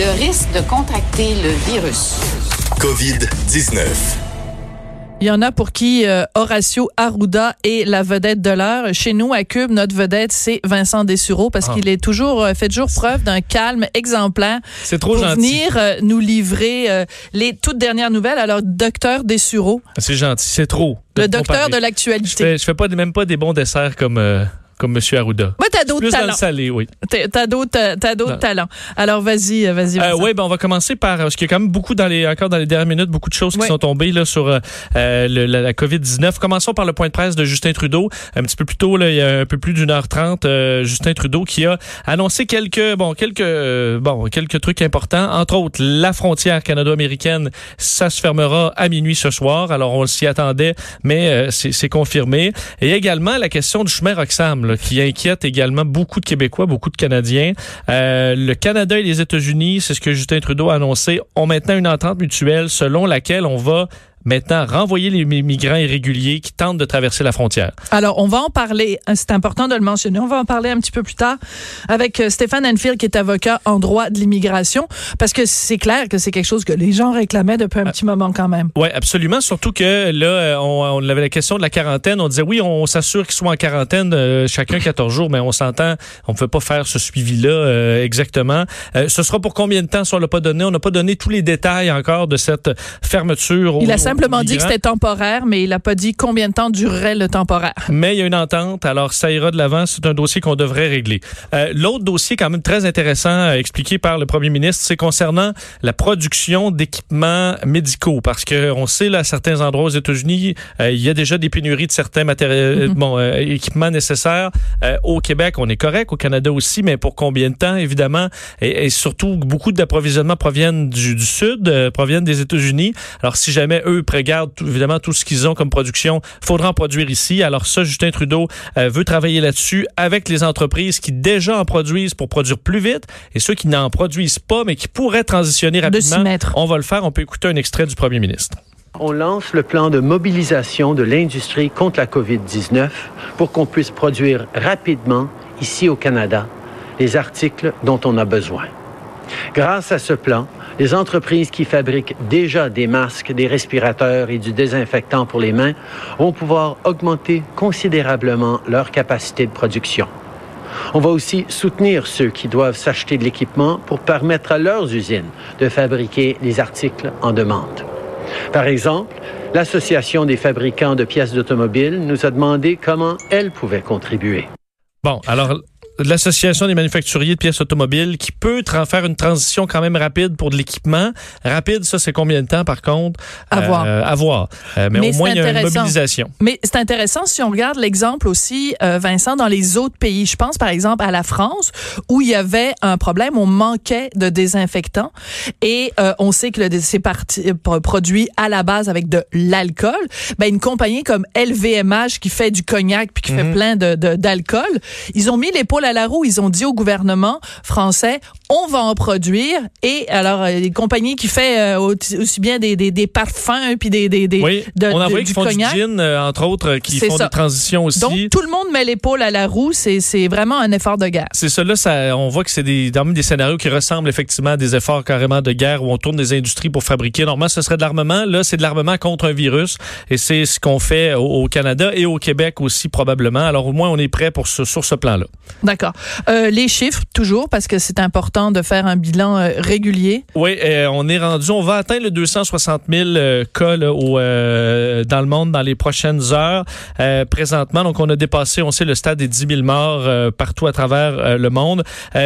Le risque de contracter le virus. COVID-19. Il y en a pour qui euh, Horacio Arruda est la vedette de l'heure. Chez nous, à Cube, notre vedette, c'est Vincent Dessureau parce Ah. qu'il est toujours euh, fait toujours preuve d'un calme exemplaire C'est trop pour gentil. venir euh, nous livrer euh, les toutes dernières nouvelles. Alors, docteur Dessureau, C'est gentil, c'est trop. le te docteur comparer. de Je l'actualité. fais, je fais pas, même pas des bons desserts comme, euh, comme M. Arruda. Moi, t'as d'autres Plus dans le talents. salé, oui. T'as d'autres, t'as- d'autres Non. talents. Alors, vas-y, euh, vas-y. Euh, oui, ben on va commencer par parce qu'il y a quand même beaucoup dans les encore dans les dernières minutes beaucoup de choses qui sont tombées là sur euh, euh, le- la, la COVID-19. Commençons par le point de presse de Justin Trudeau. Un petit peu plus tôt là, il y a un peu plus d'une heure trente, euh, Justin Trudeau qui a annoncé quelques bon quelques euh, bon quelques trucs importants. Entre autres, la frontière canado-américaine, ça se fermera à minuit ce soir. Alors on s'y attendait, mais euh, c'est c'est confirmé. Et également la question du chemin Roxham qui inquiète également beaucoup de Québécois, beaucoup de Canadiens. Euh, le Canada et les États-Unis, c'est ce que Justin Trudeau a annoncé, ont maintenant une entente mutuelle selon laquelle on va maintenant renvoyer les mi- migrants irréguliers qui tentent de traverser la frontière. Alors, on va en parler. hein, C'est important de le mentionner. On va en parler un petit peu plus tard avec euh, Stéphane Enfield, qui est avocat en droit de l'immigration, parce que c'est clair que c'est quelque chose que les gens réclamaient depuis un petit moment quand même. Oui, absolument. Surtout que là, euh, on, on avait la question de la quarantaine. On disait oui, on s'assure qu'ils soient en quarantaine euh, chacun 14 jours, mais on s'entend, on ne peut pas faire ce suivi-là euh, exactement. Euh, ce sera pour combien de temps? Si on l'a pas donné? On n'a pas donné tous les détails encore de cette fermeture. Il simplement dit que c'était temporaire, mais il n'a pas dit combien de temps durerait le temporaire. Mais il y a une entente, alors ça ira de l'avant. C'est un dossier qu'on devrait régler. Euh, L'autre dossier, quand même très intéressant, euh, expliqué par le premier ministre, c'est concernant la production d'équipements médicaux. Parce que on sait, là, à certains endroits aux États-Unis, euh, il y a déjà des pénuries de certains matériels, Mhm. bon, euh, équipements nécessaires. Euh, au Québec, on est correct. Au Canada aussi, mais pour combien de temps, évidemment? Et, et surtout, beaucoup d'approvisionnements proviennent du, du Sud, euh, proviennent des États-Unis. Alors, si jamais eux prégardent tout- évidemment tout ce qu'ils ont comme production, faudra en produire ici. Alors ça, Justin Trudeau euh, veut travailler là-dessus avec les entreprises qui déjà en produisent pour produire plus vite et ceux qui n'en produisent pas, mais qui pourraient transitionner De s'y rapidement. mettre. On va le faire. On peut écouter un extrait du premier ministre. On lance le plan de mobilisation de l'industrie contre la COVID-19 pour qu'on puisse produire rapidement, ici au Canada, les articles dont on a besoin. Grâce à ce plan, les entreprises qui fabriquent déjà des masques, des respirateurs et du désinfectant pour les mains vont pouvoir augmenter considérablement leur capacité de production. On va aussi soutenir ceux qui doivent s'acheter de l'équipement pour permettre à leurs usines de fabriquer les articles en demande. Par exemple, l'Association des fabricants de pièces d'automobile nous a demandé comment elle pouvait contribuer. Bon, alors l'Association des manufacturiers de pièces automobiles qui peut faire une transition quand même rapide pour de l'équipement. Rapide, ça, c'est combien de temps, par contre? À voir. Euh, à voir. Euh, mais, Mais au moins, il y a une mobilisation. Mais c'est intéressant si on regarde l'exemple aussi, euh, Vincent, dans les autres pays. Je pense par exemple à la France où il y avait un problème, on manquait de désinfectants et euh, on sait que c'est produit à la base avec de l'alcool. Ben une compagnie comme LVMH qui fait du cognac puis qui fait plein de de- d'alcool, ils ont mis l'épaule à la roue. Ils ont dit au gouvernement français, on va en produire et alors euh, les compagnies qui fait euh, aussi bien des, des, des parfums puis des des, des Oui, de- on a de- envoyé du qui font cognac. du gin, euh, entre autres, qui font ça. des transitions aussi. Donc, tout le monde met l'épaule à la roue. C'est, vraiment un effort de guerre. C'est ça, là, ça, on voit que c'est des, des scénarios qui ressemblent effectivement à des efforts carrément de guerre où on tourne des industries pour fabriquer. Normalement, ce serait de l'armement. Là, c'est de l'armement contre un virus. Et c'est ce qu'on fait au, au Canada et au Québec aussi, probablement. Alors, au moins, on est prêt pour ce, sur ce plan-là. D'accord. Euh, les chiffres, toujours, parce que c'est important de faire un bilan euh, régulier. Oui, euh, on est rendu, on va atteindre le 260 000 euh, cas là, au, euh, dans le monde dans les prochaines heures. Euh, présentement, donc on a dépassé, on sait, le stade des 10 000 morts partout à travers le monde.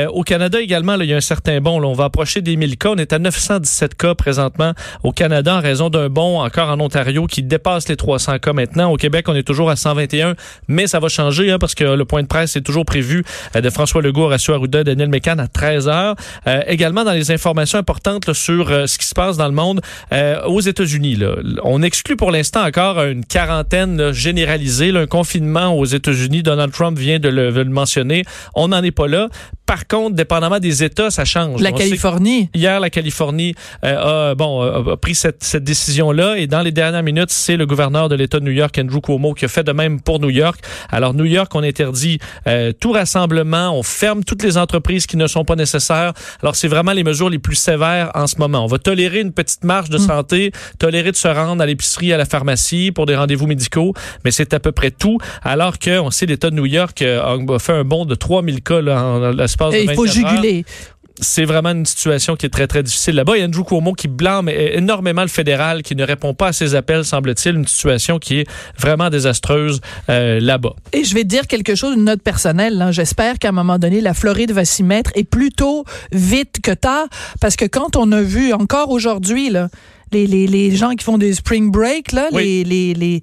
Au Canada également, là, il y a un certain bond. On va approcher des 1000 cas. On est à 917 cas présentement au Canada en raison d'un bond encore en Ontario qui dépasse les 300 cas maintenant. Au Québec, on est toujours à 121, mais ça va changer hein, parce que le point de presse est toujours prévu de François Legault, Horacio Arruda, Daniel Mécan à 13 heures. Euh, également dans les informations importantes là, sur euh, ce qui se passe dans le monde euh, aux États-Unis. On exclut pour l'instant encore une quarantaine là, généralisée, là, un confinement aux États-Unis. Donald Trump vient de le, de le mentionner. On n'en est pas là. Par contre, dépendamment des États, ça change. La On Californie. Hier, la Californie euh, a, bon, a, a pris cette, cette décision-là et dans les dernières minutes, c'est le gouverneur de l'État de New York, Andrew Cuomo, qui a fait de même pour New York. Alors, New York, on interdit euh, tout rassemblement, on ferme toutes les entreprises qui ne sont pas nécessaires. Alors, c'est vraiment les mesures les plus sévères en ce moment. On va tolérer une petite marge de santé, tolérer de se rendre à l'épicerie, à la pharmacie pour des rendez-vous médicaux, mais c'est à peu près tout. Alors que, on sait, l'État de New York euh, a fait un bond de 3000 cas là, en l'espace de Et il faut 24 heures juguler. C'est vraiment une situation qui est très, très difficile là-bas. Il y a Andrew Cuomo qui blâme énormément le fédéral, qui ne répond pas à ses appels, semble-t-il. Une situation qui est vraiment désastreuse euh, là-bas. Et je vais te dire quelque chose, une note personnelle. là. J'espère qu'à un moment donné, la Floride va s'y mettre et plutôt vite que tard, parce que quand on a vu encore aujourd'hui là, les, les, les gens qui font des spring break, là, Oui. les, les, les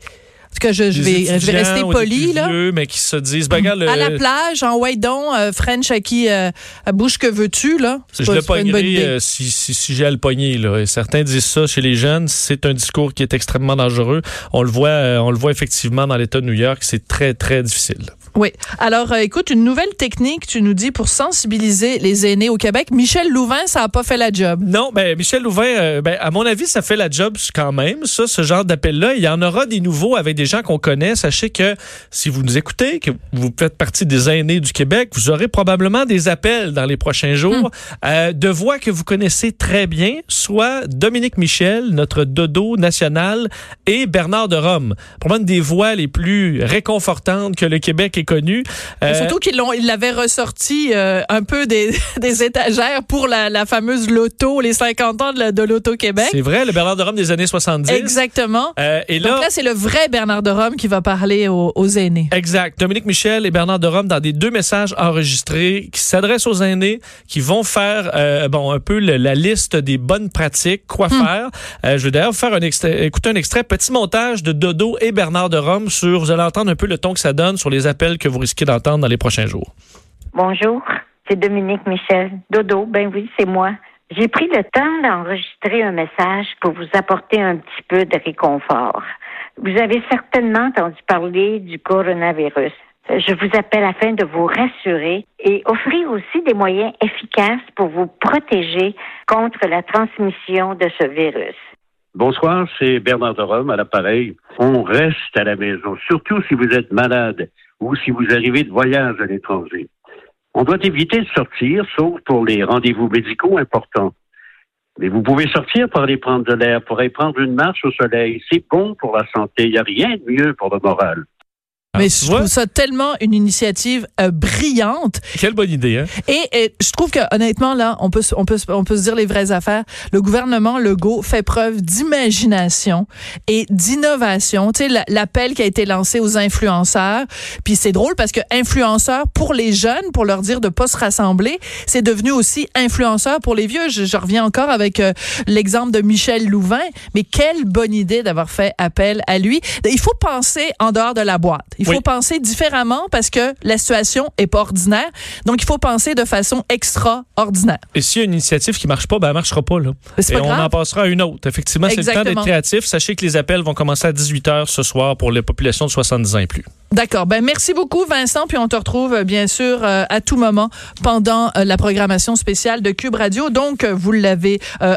cas, je, je vais, je vais rester poli là. vieux, mais qui se disent, ben, regarde, À la plage, en white don, euh, French à qui euh, à bouche que veux-tu là? Je pas- le pognerai euh, si, si, si j'ai à le pogner. Là. Et certains disent ça chez les jeunes. C'est un discours qui est extrêmement dangereux. On le voit, euh, on le voit effectivement dans l'État de New York. C'est très, très difficile. Oui. Alors, euh, écoute, une nouvelle technique, tu nous dis, pour sensibiliser les aînés au Québec. Michel Louvain, ça a pas fait la job. Non, ben Michel Louvain, euh, ben, à mon avis, ça fait la job quand même, ça, ce genre d'appel-là. Il y en aura des nouveaux avec des gens qu'on connaît. Sachez que si vous nous écoutez, que vous faites partie des aînés du Québec, vous aurez probablement des appels dans les prochains jours euh, de voix que vous connaissez très bien, soit Dominique Michel, notre dodo national, et Bernard de Rome. Probablement des voix les plus réconfortantes que le Québec ait connues. Euh, Surtout qu'ils l'ont, ils l'avaient ressorti euh, un peu des, des étagères pour la, la fameuse loto, les 50 ans de, de l'Auto-Québec. c'est vrai, le Bernard de Rome des années 70. Exactement. Euh, et Donc là, c'est le vrai Bernard de Rome qui va parler aux, aux aînés. Exact. Dominique Michel et Bernard de Rome dans des deux messages enregistrés qui s'adressent aux aînés, qui vont faire euh, bon un peu le- la liste des bonnes pratiques, quoi faire. Euh, je vais d'ailleurs faire un extrait, écouter un extrait, petit montage de Dodo et Bernard de Rome sur, vous allez entendre un peu le ton que ça donne sur les appels que vous risquez d'entendre dans les prochains jours. Bonjour, c'est Dominique Michel. Dodo, ben oui, c'est moi. J'ai pris le temps d'enregistrer un message pour vous apporter un petit peu de réconfort. Vous avez certainement entendu parler du coronavirus. Je vous appelle afin de vous rassurer et offrir aussi des moyens efficaces pour vous protéger contre la transmission de ce virus. Bonsoir, c'est Bernard de Rome à l'appareil. On reste à la maison, surtout si vous êtes malade ou si vous arrivez de voyage à l'étranger. On doit éviter de sortir, sauf pour les rendez-vous médicaux importants. Mais vous pouvez sortir pour aller prendre de l'air, pour aller prendre une marche au soleil. C'est bon pour la santé. Il n'y a rien de mieux pour le moral. Mais tu je trouve ça tellement une initiative euh, brillante. Quelle bonne idée, hein? Et, et je trouve que honnêtement là, on peut se- on peut on peut se dire les vraies affaires. Le gouvernement Legault fait preuve d'imagination et d'innovation. Tu sais la- l'appel qui a été lancé aux influenceurs. Puis c'est drôle parce que influenceurs pour les jeunes, pour leur dire de pas se rassembler, c'est devenu aussi influenceur pour les vieux. Je, je reviens encore avec euh, l'exemple de Michel Louvain. Mais quelle bonne idée d'avoir fait appel à lui. Il faut penser en dehors de la boîte. Il faut Oui. penser différemment parce que la situation est pas ordinaire. Donc, il faut penser de façon extraordinaire. Et s'il y a une initiative qui marche pas, ben elle marchera pas, là. Et pas on grave. en passera à une autre. Effectivement, c'est le temps d'être créatif. Sachez que les appels vont commencer à 18 h ce soir pour les populations de 70 ans et plus. D'accord. Ben, merci beaucoup, Vincent. Puis on te retrouve, euh, bien sûr, euh, à tout moment pendant euh, la programmation spéciale de Cube Radio. Donc, vous l'avez euh,